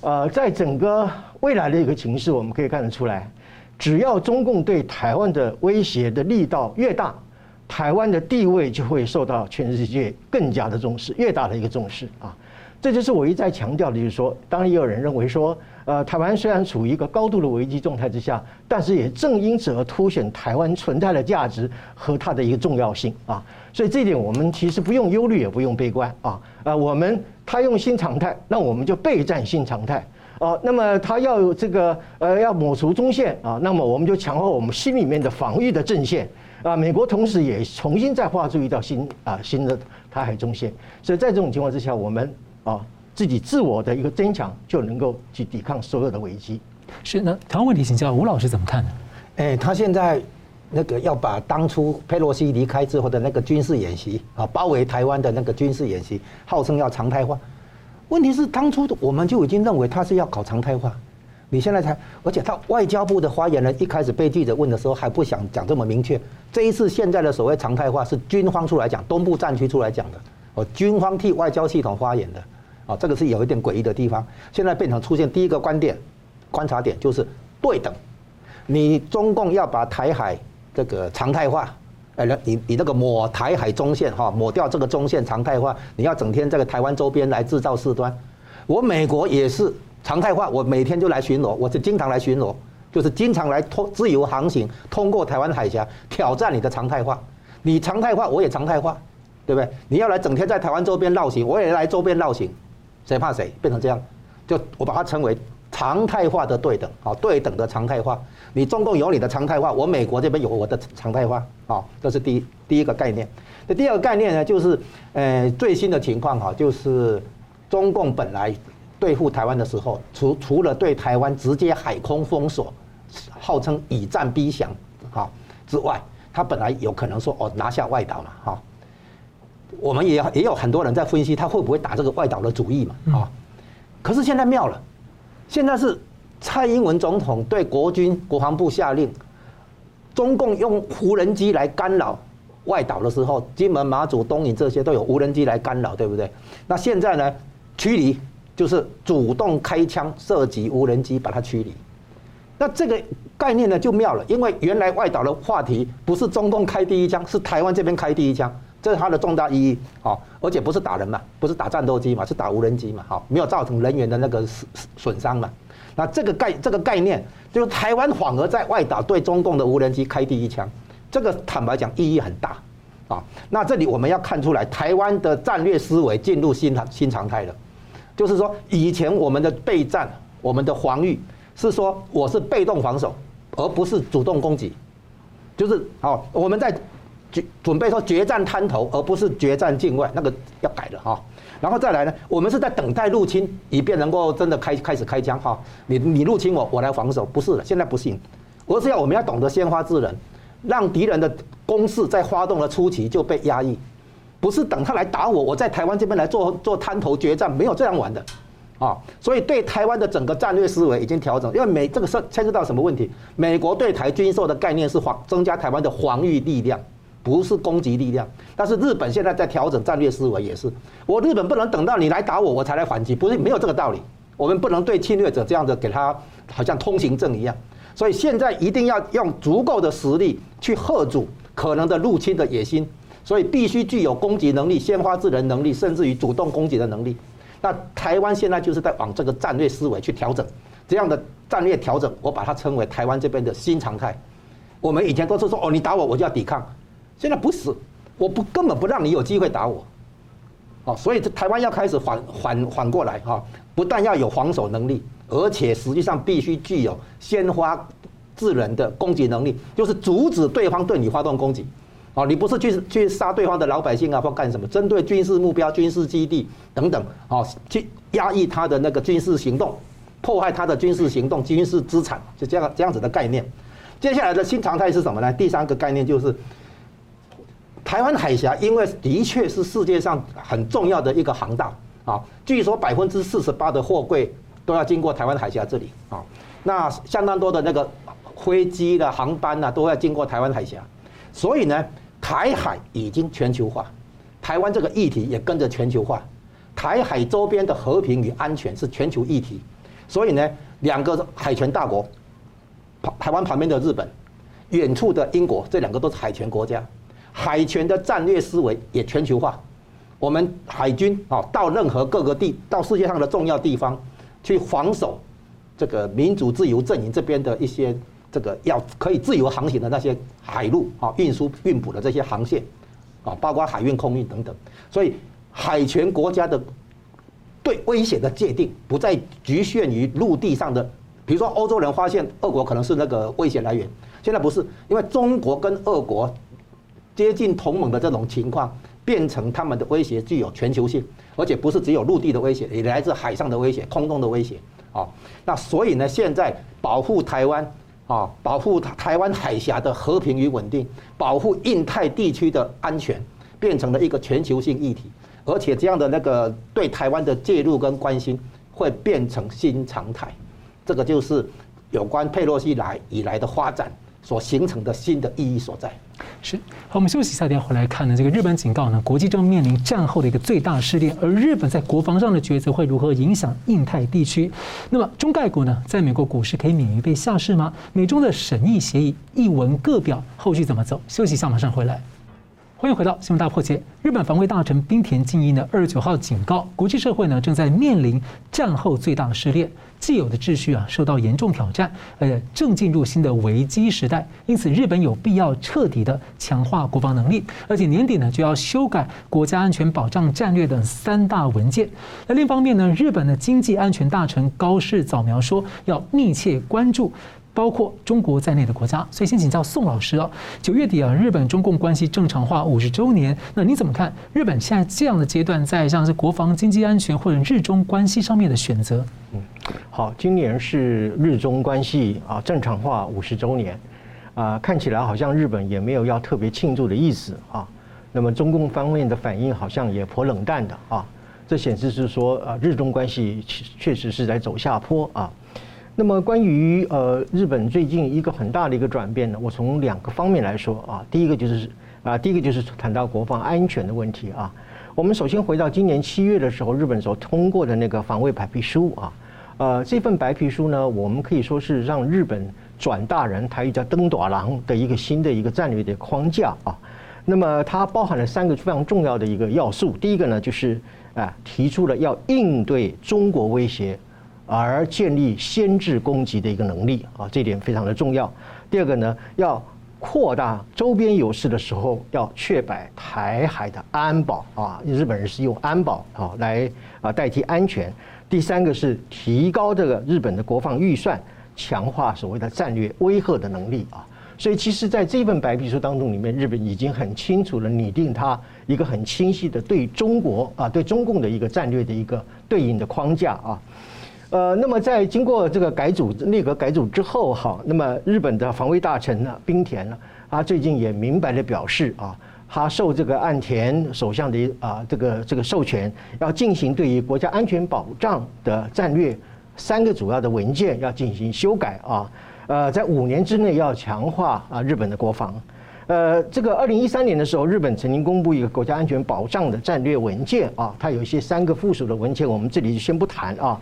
呃，在整个未来的一个情势，我们可以看得出来，只要中共对台湾的威胁的力道越大。台湾的地位就会受到全世界更加的重视，越大的一个重视啊，这就是我一再强调的，就是说，当然也有人认为说，呃，台湾虽然处于一个高度的危机状态之下，但是也正因此而凸显台湾存在的价值和它的一个重要性啊，所以这一点我们其实不用忧虑，也不用悲观啊，呃，我们他用新常态，那我们就备战新常态。啊，那么他要有这个呃要抹除中线啊，那么我们就强化我们心里面的防御的阵线。啊，美国同时也重新再画出一道新啊新的台海中线，所以在这种情况之下，我们啊自己自我的一个增强就能够去抵抗所有的危机。是那台湾问题，请教吴老师怎么看呢？哎，他现在那个要把当初佩洛西离开之后的那个军事演习啊，包围台湾的那个军事演习，号称要常态化。问题是当初我们就已经认为他是要搞常态化。你现在才，而且他外交部的发言人一开始被记者问的时候还不想讲这么明确。这一次现在的所谓常态化是军方出来讲，东部战区出来讲的，哦，军方替外交系统发言的，啊，这个是有一点诡异的地方。现在变成出现第一个观点，观察点就是对等。你中共要把台海这个常态化，哎，你你那个抹台海中线哈，抹掉这个中线常态化，你要整天这个台湾周边来制造事端。我美国也是。常态化，我每天就来巡逻，我是经常来巡逻，就是经常来通自由航行，通过台湾海峡挑战你的常态化。你常态化，我也常态化，对不对？你要来整天在台湾周边绕行，我也来周边绕行，谁怕谁？变成这样，就我把它称为常态化的对等，好，对等的常态化。你中共有你的常态化，我美国这边有我的常态化，好，这是第一第一个概念。那第二个概念呢，就是呃最新的情况哈，就是中共本来。对付台湾的时候，除除了对台湾直接海空封锁，号称以战逼降，哈之外，他本来有可能说哦拿下外岛嘛，哈，我们也也有很多人在分析他会不会打这个外岛的主意嘛，啊，可是现在妙了，现在是蔡英文总统对国军国防部下令，中共用无人机来干扰外岛的时候，金门、马祖、东引这些都有无人机来干扰，对不对？那现在呢，驱离。就是主动开枪射击无人机，把它驱离。那这个概念呢就妙了，因为原来外岛的话题不是中共开第一枪，是台湾这边开第一枪，这是它的重大意义。好，而且不是打人嘛，不是打战斗机嘛，是打无人机嘛。好，没有造成人员的那个损损伤嘛。那这个概这个概念，就是台湾反而在外岛对中共的无人机开第一枪，这个坦白讲意义很大啊。那这里我们要看出来，台湾的战略思维进入新常新常态了。就是说，以前我们的备战、我们的防御是说我是被动防守，而不是主动攻击。就是好，我们在决准备说决战滩头，而不是决战境外，那个要改了哈。然后再来呢，我们是在等待入侵，以便能够真的开开始开枪哈。你你入侵我，我来防守，不是的，现在不行，而是要我们要懂得先发制人，让敌人的攻势在发动的初期就被压抑。不是等他来打我，我在台湾这边来做做滩头决战，没有这样玩的，啊，所以对台湾的整个战略思维已经调整，因为美这个是牵涉到什么问题？美国对台军售的概念是防增加台湾的防御力量，不是攻击力量。但是日本现在在调整战略思维，也是我日本不能等到你来打我，我才来反击，不是没有这个道理。我们不能对侵略者这样子给他好像通行证一样，所以现在一定要用足够的实力去吓阻可能的入侵的野心。所以必须具有攻击能力、先发制人能力，甚至于主动攻击的能力。那台湾现在就是在往这个战略思维去调整，这样的战略调整，我把它称为台湾这边的新常态。我们以前都是说，哦，你打我，我就要抵抗。现在不是，我不根本不让你有机会打我。哦，所以这台湾要开始反反反过来哈，不但要有防守能力，而且实际上必须具有先发制人的攻击能力，就是阻止对方对你发动攻击。哦，你不是去去杀对方的老百姓啊，或干什么？针对军事目标、军事基地等等，哦，去压抑他的那个军事行动，破坏他的军事行动、军事资产，就这样这样子的概念。接下来的新常态是什么呢？第三个概念就是，台湾海峡因为的确是世界上很重要的一个航道啊，据说百分之四十八的货柜都要经过台湾海峡这里啊，那相当多的那个飞机的航班呢都要经过台湾海峡，所以呢，台海已经全球化，台湾这个议题也跟着全球化，台海周边的和平与安全是全球议题，所以呢，两个海权大国，台湾旁边的日本，远处的英国，这两个都是海权国家。海权的战略思维也全球化，我们海军啊，到任何各个地，到世界上的重要地方去防守这个民主自由阵营这边的一些这个要可以自由航行的那些海路啊，运输运补的这些航线啊，包括海运、空运等等。所以海权国家的对威胁的界定不再局限于陆地上的，比如说欧洲人发现俄国可能是那个威胁来源，现在不是，因为中国跟俄国。接近同盟的这种情况，变成他们的威胁具有全球性，而且不是只有陆地的威胁，也来自海上的威胁、空中的威胁。啊，那所以呢，现在保护台湾啊，保护台湾海峡的和平与稳定，保护印太地区的安全，变成了一个全球性议题。而且这样的那个对台湾的介入跟关心，会变成新常态。这个就是有关佩洛西来以来的发展所形成的新的意义所在。是，好，我们休息一下，等下回来看呢。这个日本警告呢，国际正面临战后的一个最大试炼，而日本在国防上的抉择会如何影响印太地区？那么中概股呢，在美国股市可以免于被下市吗？美中的审议协议一文各表，后续怎么走？休息一下，马上回来。欢迎回到新闻大破解。日本防卫大臣滨田靖一呢，二十九号警告，国际社会呢正在面临战后最大的试炼，既有的秩序啊受到严重挑战，呃，正进入新的危机时代。因此，日本有必要彻底的强化国防能力，而且年底呢就要修改国家安全保障战略等三大文件。那另一方面呢，日本的经济安全大臣高市早苗说，要密切关注。包括中国在内的国家，所以先请教宋老师哦。九月底啊，日本中共关系正常化五十周年，那你怎么看日本现在这样的阶段，在像是国防、经济安全或者日中关系上面的选择？嗯，好，今年是日中关系啊正常化五十周年，啊，看起来好像日本也没有要特别庆祝的意思啊。那么中共方面的反应好像也颇冷淡的啊，这显示是说啊，日中关系确实是在走下坡啊。那么关于呃日本最近一个很大的一个转变呢，我从两个方面来说啊，第一个就是啊，第一个就是谈到国防安全的问题啊。我们首先回到今年七月的时候，日本所通过的那个防卫白皮书啊，呃，这份白皮书呢，我们可以说是让日本转大人，台语叫登大人的一个新的一个战略的框架啊。那么它包含了三个非常重要的一个要素，第一个呢就是啊，提出了要应对中国威胁。而建立先制攻击的一个能力啊，这点非常的重要。第二个呢，要扩大周边优势的时候，要确保台海的安保啊，日本人是用安保啊来啊代替安全。第三个是提高这个日本的国防预算，强化所谓的战略威慑的能力啊。所以，其实在这份白皮书当中里面，日本已经很清楚地拟定它一个很清晰的对中国啊、对中共的一个战略的一个对应的框架啊。呃，那么在经过这个改组内阁改组之后，哈，那么日本的防卫大臣呢，滨田呢，他最近也明白的表示啊，他受这个岸田首相的啊这个这个授权，要进行对于国家安全保障的战略三个主要的文件要进行修改啊，呃，在五年之内要强化啊日本的国防。呃，这个二零一三年的时候，日本曾经公布一个国家安全保障的战略文件啊，它有一些三个附属的文件，我们这里就先不谈啊。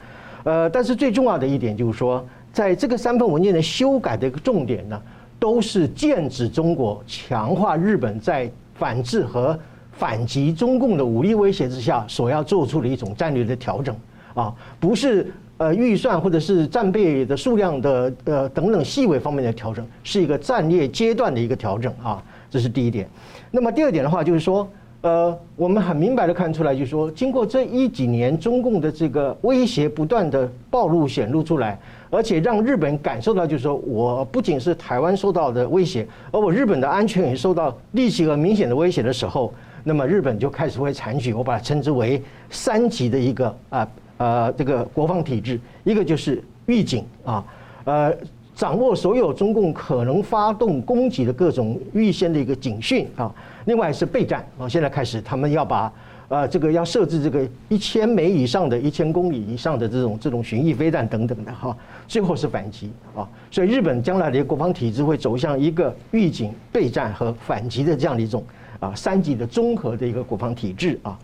呃，但是最重要的一点就是说，在这个三份文件的修改的一个重点呢，都是剑指中国，强化日本在反制和反击中共的武力威胁之下所要做出的一种战略的调整啊，不是呃预算或者是战备的数量的呃等等细微方面的调整，是一个战略阶段的一个调整啊，这是第一点。那么第二点的话就是说。呃，我们很明白的看出来，就是说，经过这一几年，中共的这个威胁不断的暴露显露出来，而且让日本感受到，就是说我不仅是台湾受到的威胁，而我日本的安全也受到立即和明显的威胁的时候，那么日本就开始会采取，我把它称之为三级的一个啊呃这个国防体制，一个就是预警啊，呃。掌握所有中共可能发动攻击的各种预先的一个警讯啊。另外是备战啊，现在开始他们要把呃这个要设置这个一千枚以上的一千公里以上的这种这种巡弋飞弹等等的哈。最后是反击啊，所以日本将来的国防体制会走向一个预警、备战和反击的这样的一种啊三级的综合的一个国防体制啊。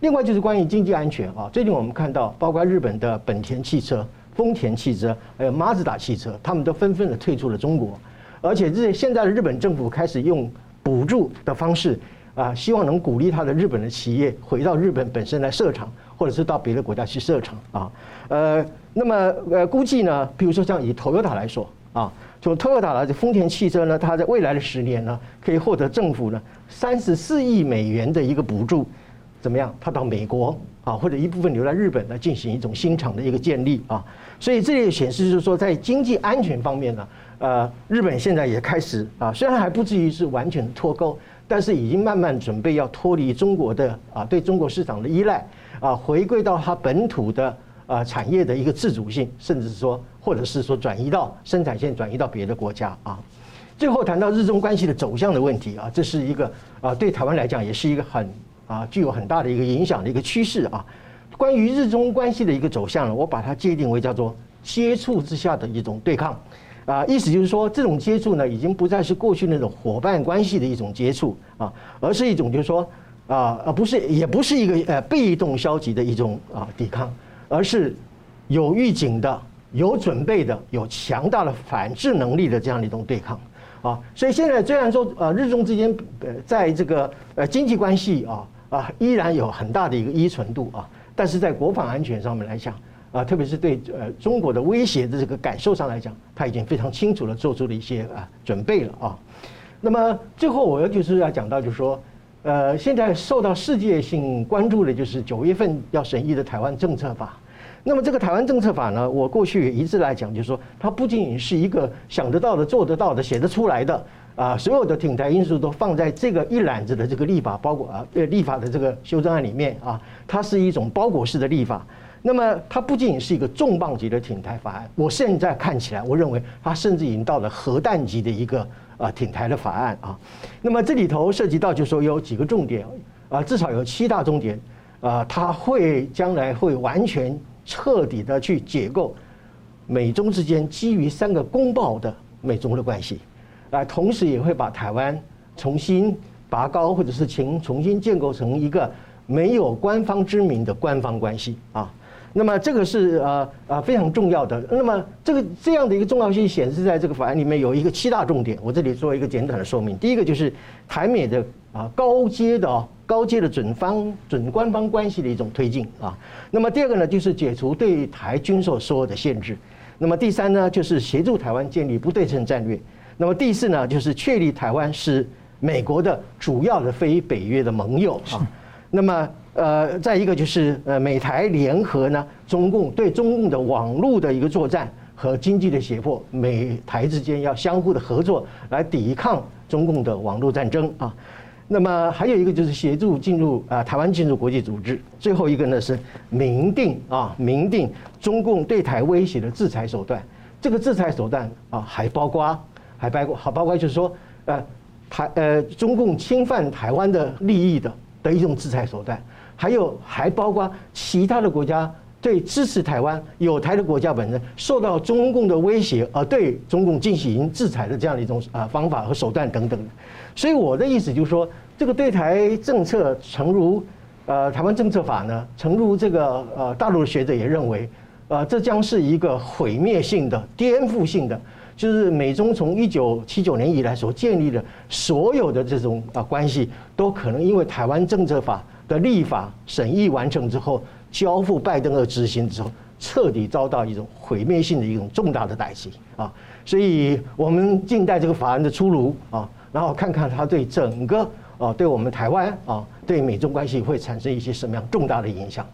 另外就是关于经济安全啊，最近我们看到，包括日本的本田汽车。丰田汽车还有马自达汽车，他们都纷纷的退出了中国，而且日现在的日本政府开始用补助的方式啊，希望能鼓励他的日本的企业回到日本本身来设厂，或者是到别的国家去设厂啊。呃，那么呃，估计呢，比如说像以 Toyota 来说啊，从 Toyota 来的丰田汽车呢，它在未来的十年呢，可以获得政府呢三十四亿美元的一个补助，怎么样？它到美国啊，或者一部分留在日本来进行一种新厂的一个建立啊。所以这里显示就是说，在经济安全方面呢，呃，日本现在也开始啊，虽然还不至于是完全脱钩，但是已经慢慢准备要脱离中国的啊，对中国市场的依赖啊，回归到它本土的啊产业的一个自主性，甚至说，或者是说转移到生产线转移到别的国家啊。最后谈到日中关系的走向的问题啊，这是一个啊，对台湾来讲也是一个很啊具有很大的一个影响的一个趋势啊。关于日中关系的一个走向呢，我把它界定为叫做接触之下的一种对抗，啊，意思就是说，这种接触呢，已经不再是过去那种伙伴关系的一种接触啊，而是一种就是说，啊，而不是也不是一个呃被动消极的一种啊抵抗，而是有预警的、有准备的、有强大的反制能力的这样的一种对抗啊。所以现在虽然说呃日中之间呃在这个呃经济关系啊啊依然有很大的一个依存度啊。但是在国防安全上面来讲，啊，特别是对呃中国的威胁的这个感受上来讲，他已经非常清楚地做出了一些啊准备了啊。那么最后我要就是要讲到，就是说，呃，现在受到世界性关注的就是九月份要审议的台湾政策法。那么这个台湾政策法呢，我过去也一直来讲，就是说，它不仅仅是一个想得到的、做得到的、写得出来的。啊，所有的挺台因素都放在这个一揽子的这个立法包裹啊，呃，立法的这个修正案里面啊，它是一种包裹式的立法。那么它不仅仅是一个重磅级的挺台法案，我现在看起来，我认为它甚至已经到了核弹级的一个啊挺台的法案啊。那么这里头涉及到，就说有几个重点啊，至少有七大重点啊，它会将来会完全彻底的去解构美中之间基于三个公报的美中的关系。啊，同时也会把台湾重新拔高，或者是重重新建构成一个没有官方之名的官方关系啊。那么这个是呃呃非常重要的。那么这个这样的一个重要性显示在这个法案里面有一个七大重点，我这里做一个简短的说明。第一个就是台美的啊高阶的高阶的准方准官方关系的一种推进啊。那么第二个呢，就是解除对台军售所有的限制。那么第三呢，就是协助台湾建立不对称战略。那么第四呢，就是确立台湾是美国的主要的非北约的盟友啊。那么呃，再一个就是呃，美台联合呢，中共对中共的网络的一个作战和经济的胁迫，美台之间要相互的合作来抵抗中共的网络战争啊。那么还有一个就是协助进入啊，台湾进入国际组织。最后一个呢是明定啊，明定中共对台威胁的制裁手段。这个制裁手段啊，还包括。还包括好，包括就是说，呃，台呃，中共侵犯台湾的利益的的一种制裁手段，还有还包括其他的国家对支持台湾有台的国家本身受到中共的威胁而对中共进行制裁的这样的一种啊方法和手段等等。所以我的意思就是说，这个对台政策，诚如呃台湾政策法呢，诚如这个呃大陆的学者也认为，呃，这将是一个毁灭性的、颠覆性的。就是美中从一九七九年以来所建立的所有的这种啊关系，都可能因为台湾政策法的立法审议完成之后，交付拜登而执行之后，彻底遭到一种毁灭性的一种重大的打击啊！所以我们静待这个法案的出炉啊，然后看看它对整个啊，对我们台湾啊，对美中关系会产生一些什么样重大的影响。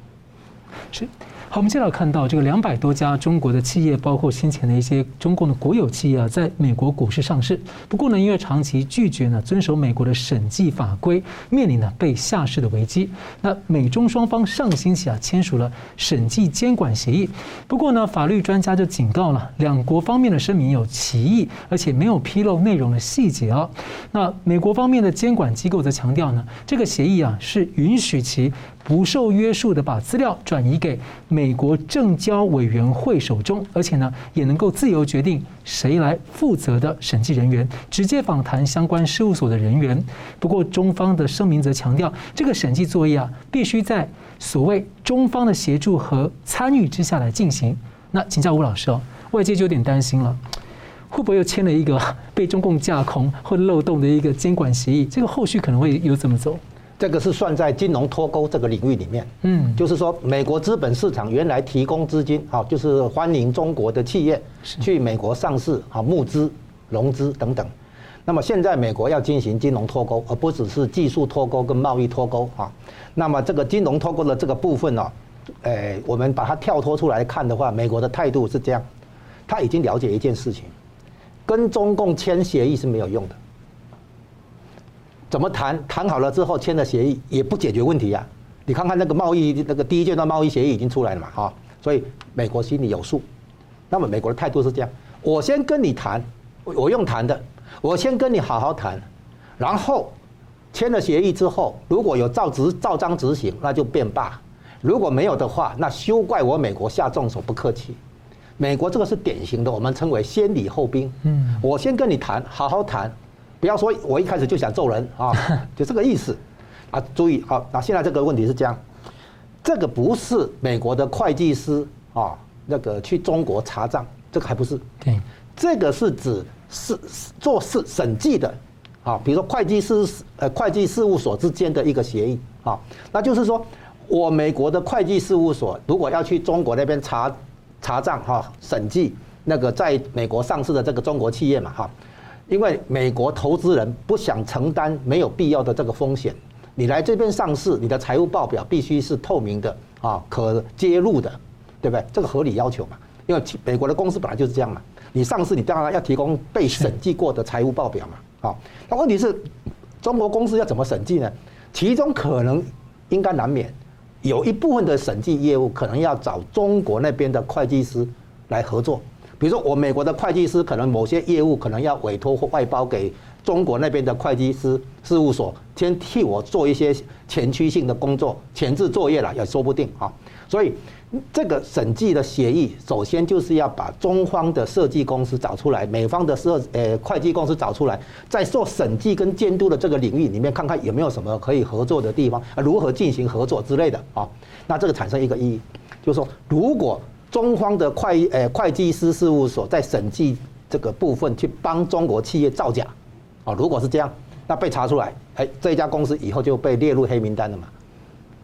是。好。我们接下来看到这个两百多家中国的企业，包括先前的一些中共的国有企业啊，在美国股市上市。不过呢，因为长期拒绝呢遵守美国的审计法规，面临呢被下市的危机。那美中双方上个星期啊签署了审计监管协议。不过呢，法律专家就警告了，两国方面的声明有歧义，而且没有披露内容的细节哦。那美国方面的监管机构则强调呢，这个协议啊是允许其。不受约束的把资料转移给美国证交委员会手中，而且呢，也能够自由决定谁来负责的审计人员，直接访谈相关事务所的人员。不过，中方的声明则强调，这个审计作业啊，必须在所谓中方的协助和参与之下来进行。那请教吴老师哦，外界就有点担心了，会不会又签了一个被中共架空或漏洞的一个监管协议？这个后续可能会有怎么走？这个是算在金融脱钩这个领域里面，嗯，就是说美国资本市场原来提供资金，好，就是欢迎中国的企业去美国上市，好，募资、融资等等。那么现在美国要进行金融脱钩，而不只是技术脱钩跟贸易脱钩啊。那么这个金融脱钩的这个部分呢，诶，我们把它跳脱出来看的话，美国的态度是这样，他已经了解一件事情，跟中共签协议是没有用的。怎么谈？谈好了之后签了协议也不解决问题呀、啊。你看看那个贸易那个第一阶段贸易协议已经出来了嘛，哈，所以美国心里有数。那么美国的态度是这样：我先跟你谈，我用谈的，我先跟你好好谈，然后签了协议之后，如果有照执照章执行，那就变罢；如果没有的话，那休怪我美国下重手，不客气。美国这个是典型的，我们称为先礼后兵。嗯，我先跟你谈，好好谈。不要说，我一开始就想揍人啊，就这个意思啊。注意好，那现在这个问题是这样，这个不是美国的会计师啊，那个去中国查账，这个还不是。对，这个是指是做事审计的啊，比如说会计师呃会计事务所之间的一个协议啊，那就是说我美国的会计事务所如果要去中国那边查查账哈，审计那个在美国上市的这个中国企业嘛哈。因为美国投资人不想承担没有必要的这个风险，你来这边上市，你的财务报表必须是透明的啊，可揭露的，对不对？这个合理要求嘛。因为美国的公司本来就是这样嘛，你上市你当然要提供被审计过的财务报表嘛。好，那问题是，中国公司要怎么审计呢？其中可能应该难免有一部分的审计业务可能要找中国那边的会计师来合作。比如说，我美国的会计师可能某些业务可能要委托或外包给中国那边的会计师事务所，先替我做一些前驱性的工作、前置作业了，也说不定啊。所以，这个审计的协议，首先就是要把中方的设计公司找出来，美方的设呃会计公司找出来，在做审计跟监督的这个领域里面，看看有没有什么可以合作的地方，啊，如何进行合作之类的啊。那这个产生一个意义，就是说，如果中方的会呃会计师事务所在审计这个部分去帮中国企业造假，哦，如果是这样，那被查出来，哎，这家公司以后就被列入黑名单了嘛，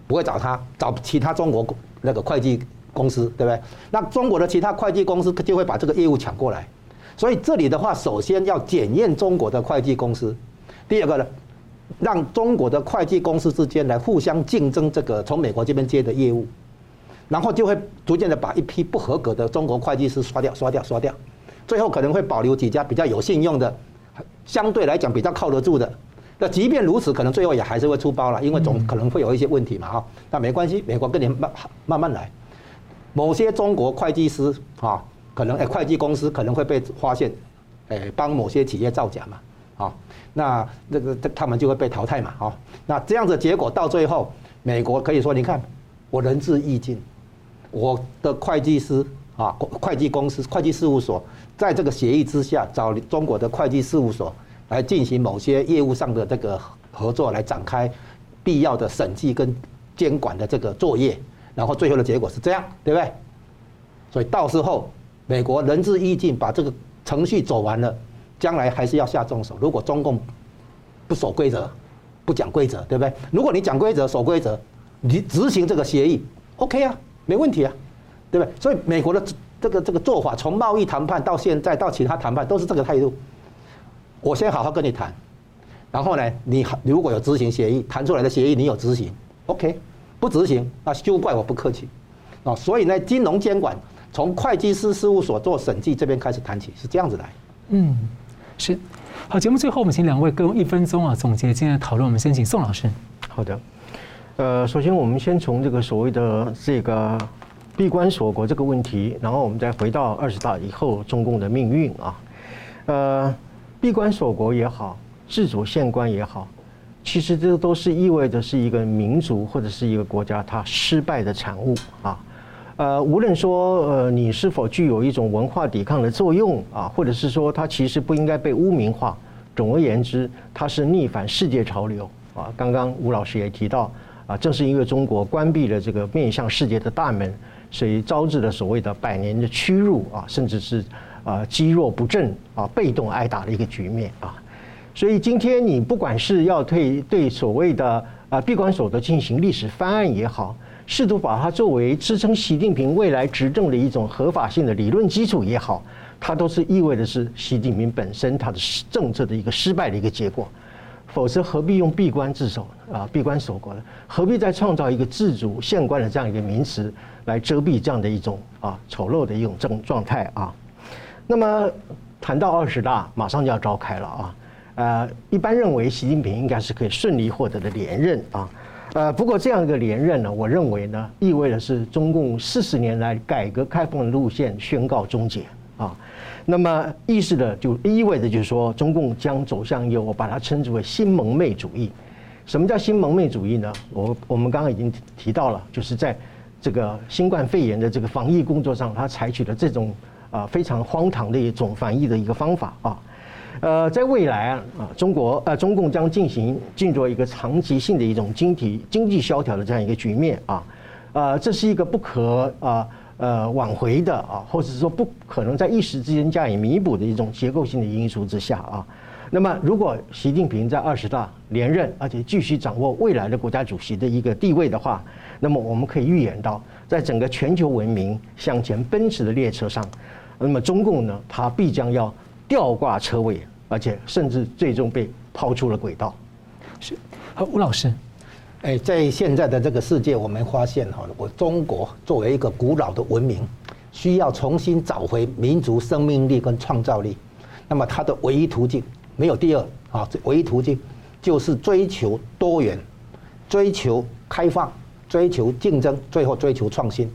不会找他，找其他中国那个会计公司，对不对？那中国的其他会计公司就会把这个业务抢过来，所以这里的话，首先要检验中国的会计公司，第二个呢，让中国的会计公司之间来互相竞争这个从美国这边接的业务。然后就会逐渐的把一批不合格的中国会计师刷掉、刷掉、刷掉，最后可能会保留几家比较有信用的，相对来讲比较靠得住的。那即便如此，可能最后也还是会出包了，因为总可能会有一些问题嘛，哈。那没关系，美国跟你慢慢慢来。某些中国会计师啊，可能诶会计公司可能会被发现，诶帮某些企业造假嘛，啊，那这个他们就会被淘汰嘛，啊。那这样子结果到最后，美国可以说，你看我仁至义尽。我的会计师啊，会计公司、会计事务所，在这个协议之下，找中国的会计事务所来进行某些业务上的这个合作，来展开必要的审计跟监管的这个作业，然后最后的结果是这样，对不对？所以到时候美国仁至义尽，把这个程序走完了，将来还是要下重手。如果中共不守规则、不讲规则，对不对？如果你讲规则、守规则，你执行这个协议，OK 啊？没问题啊，对不对？所以美国的这个这个做法，从贸易谈判到现在到其他谈判，都是这个态度。我先好好跟你谈，然后呢，你如果有执行协议，谈出来的协议你有执行，OK，不执行那休怪我不客气。啊，所以呢，金融监管从会计师事务所做审计这边开始谈起，是这样子来。嗯，是。好，节目最后我们请两位各用一分钟啊总结今天的讨论。我们先请宋老师。好的。呃，首先我们先从这个所谓的这个闭关锁国这个问题，然后我们再回到二十大以后中共的命运啊。呃，闭关锁国也好，自主宪关也好，其实这都是意味着是一个民族或者是一个国家它失败的产物啊。呃，无论说呃你是否具有一种文化抵抗的作用啊，或者是说它其实不应该被污名化。总而言之，它是逆反世界潮流啊。刚刚吴老师也提到啊，正是因为中国关闭了这个面向世界的大门，所以招致了所谓的百年的屈辱啊，甚至是啊积弱不振啊，被动挨打的一个局面啊。所以今天你不管是要对对所谓的啊闭关锁国进行历史翻案也好。试图把它作为支撑习近平未来执政的一种合法性的理论基础也好，它都是意味着是习近平本身他的政策的一个失败的一个结果。否则何必用闭关自守啊？闭关锁国呢？何必再创造一个自主宪关的这样一个名词来遮蔽这样的一种啊丑陋的一种状状态啊？那么谈到二十大马上就要召开了啊，呃，一般认为习近平应该是可以顺利获得的连任啊。呃，不过这样一个连任呢，我认为呢，意味着是中共四十年来改革开放的路线宣告终结啊。那么意识的就意味着就是说，中共将走向一个我把它称之为新蒙昧主义。什么叫新蒙昧主义呢？我我们刚刚已经提到了，就是在这个新冠肺炎的这个防疫工作上，他采取了这种啊非常荒唐的一种防疫的一个方法啊。呃，在未来啊，啊，中国呃，中共将进行进入一个长期性的一种经济经济萧条的这样一个局面啊，呃，这是一个不可啊呃挽回的啊，或者是说不可能在一时之间加以弥补的一种结构性的因素之下啊。那么，如果习近平在二十大连任，而且继续掌握未来的国家主席的一个地位的话，那么我们可以预言到，在整个全球文明向前奔驰的列车上，那么中共呢，它必将要。吊挂车尾，而且甚至最终被抛出了轨道。是，好，吴老师，哎，在现在的这个世界，我们发现哈，我中国作为一个古老的文明，需要重新找回民族生命力跟创造力。那么它的唯一途径没有第二啊，唯一途径就是追求多元，追求开放，追求竞争，最后追求创新。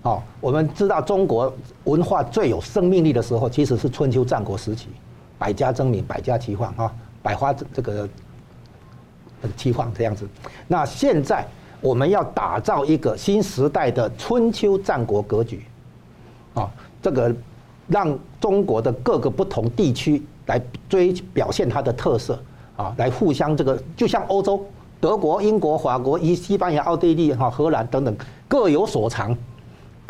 哦，我们知道中国文化最有生命力的时候，其实是春秋战国时期，百家争鸣，百家齐放啊，百花这个齐放这样子。那现在我们要打造一个新时代的春秋战国格局，啊，这个让中国的各个不同地区来追表现它的特色啊，来互相这个，就像欧洲，德国、英国、法国、以西班牙、奥地利、哈、荷兰等等各有所长。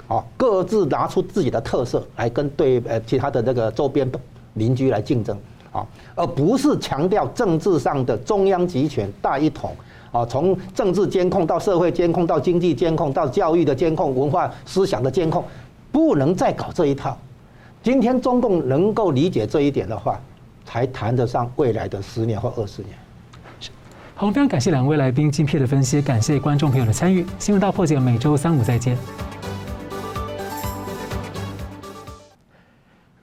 啊，各自拿出自己的特色来跟对呃其他的那个周边邻居来竞争啊，而不是强调政治上的中央集权大一统啊，从政治监控到社会监控到经济监控到教育的监控、文化思想的监控，不能再搞这一套。今天中共能够理解这一点的话，才谈得上未来的十年或二十年。好，非常感谢两位来宾精辟的分析，感谢观众朋友的参与。新闻大破解每周三五再见。